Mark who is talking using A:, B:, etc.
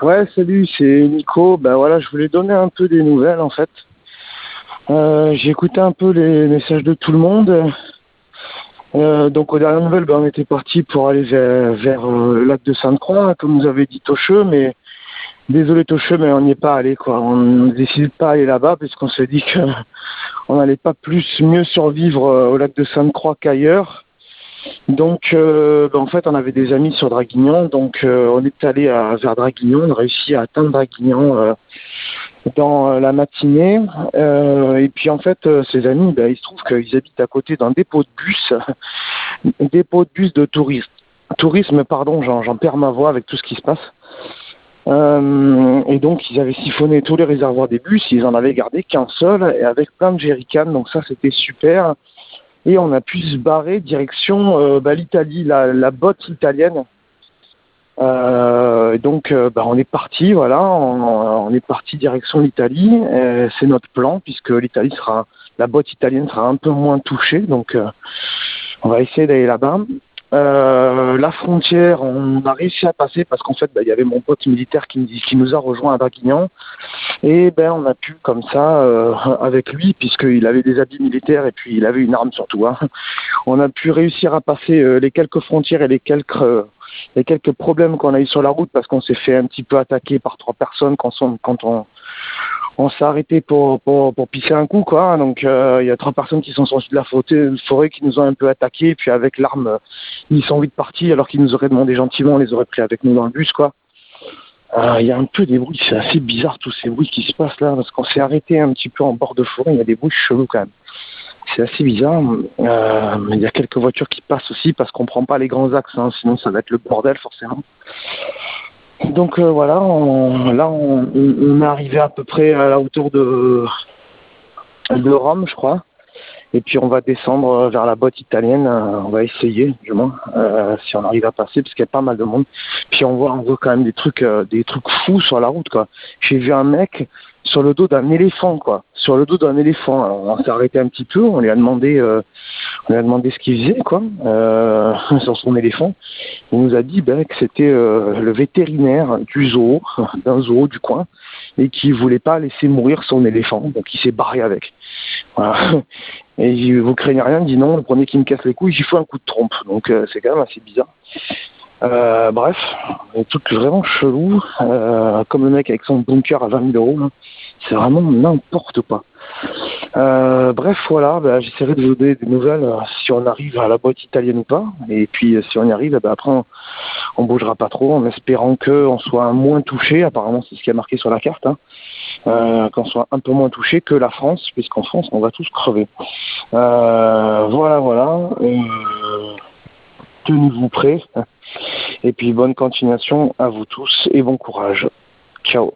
A: Ouais, salut, c'est Nico. Ben voilà, je voulais donner un peu des nouvelles en fait. Euh, j'ai écouté un peu les messages de tout le monde. Euh, donc aux dernières nouvelles, ben, on était parti pour aller vers, vers euh, le lac de Sainte-Croix, comme nous avait dit Tocheux, mais désolé Tocheux, mais on n'y est pas allé quoi. On décide pas d'aller là-bas puisqu'on s'est dit que on n'allait pas plus mieux survivre au lac de Sainte-Croix qu'ailleurs. Donc, ben, en fait, on avait des amis sur Draguignan, donc on est allé vers Draguignan, on a réussi à atteindre Draguignan dans euh, la matinée. Euh, et puis en fait, euh, ses amis, ben, il se trouve qu'ils habitent à côté d'un dépôt de bus, dépôt de bus de tourisme. Tourisme, pardon, j'en perds ma voix avec tout ce qui se passe. et donc ils avaient siphonné tous les réservoirs des bus, ils en avaient gardé qu'un seul, et avec plein de jerrycans, donc ça c'était super. Et on a pu se barrer direction bah, l'Italie, la, botte italienne euh, donc, euh, bah, on est parti, voilà, on, est parti direction l'Italie. C'est notre plan puisque l'Italie sera, la boîte italienne sera un peu moins touchée, donc euh, on va essayer d'aller là-bas. La frontière, on a réussi à passer parce qu'en fait, bah, il y avait mon pote militaire qui, nous a rejoint à Draguignan. Et ben, on a pu comme ça, avec lui, puisqu'il avait des habits militaires et puis il avait une arme surtout, hein, on a pu réussir à passer les quelques frontières et les quelques y a quelques problèmes qu'on a eu sur la route parce qu'on s'est fait un petit peu attaquer par trois personnes quand on, quand on, on s'est arrêté pour, pour, pour pisser un coup, quoi. Donc, euh, il y a trois personnes qui sont sorties de la forêt qui nous ont un peu attaqués, puis avec l'arme, ils sont vite partis, alors qu'ils nous auraient demandé gentiment, on les aurait pris avec nous dans le bus, quoi. Euh, il y a un peu des bruits, c'est assez bizarre tous ces bruits qui se passent là, parce qu'on s'est arrêté un petit peu en bord de forêt, il y a des bruits chelous quand même c'est assez bizarre. Euh, il y a quelques voitures qui passent aussi parce qu'on prend pas les grands axes, hein, sinon ça va être le bordel forcément. Donc euh, voilà, là on, on, est arrivé à peu près à la hauteur de, de Rome, je crois. Et puis on va descendre vers la botte italienne. Euh, on va essayer, du moins, si on arrive à passer, parce qu'il y a pas mal de monde. Puis on voit, on voit quand même des trucs, des trucs fous sur la route, quoi. J'ai vu un mec sur le dos d'un éléphant, quoi. Sur le dos d'un éléphant. on s'est arrêté un petit peu, on lui a demandé, euh, on lui a demandé ce qu'il faisait, quoi, euh, sur son éléphant. Il nous a dit ben, que c'était euh, le vétérinaire du zoo, d'un zoo du coin, et qui voulait pas laisser mourir son éléphant, donc il s'est barré avec. Voilà. Et dit, vous craignez rien Il dit non, le premier qui me casse les couilles, j'y fais un coup de trompe. Donc c'est quand même assez bizarre. Euh, bref, un truc vraiment chelou, euh, comme le mec avec son bunker à 20 000 euros, c'est vraiment n'importe quoi. Euh, bref, voilà, bah, j'essaierai de vous donner des nouvelles euh, si on arrive à la boîte italienne ou pas. Et puis euh, si on y arrive, bah, après on, bougera pas trop, en espérant qu'on soit moins touché. Apparemment, c'est ce qui a marqué sur la carte, hein, euh, qu'on soit un peu moins touché que la France, puisqu'en France, on va tous crever. voilà, voilà. Tenez-vous prêts. Et puis bonne continuation à vous tous et bon courage. Ciao.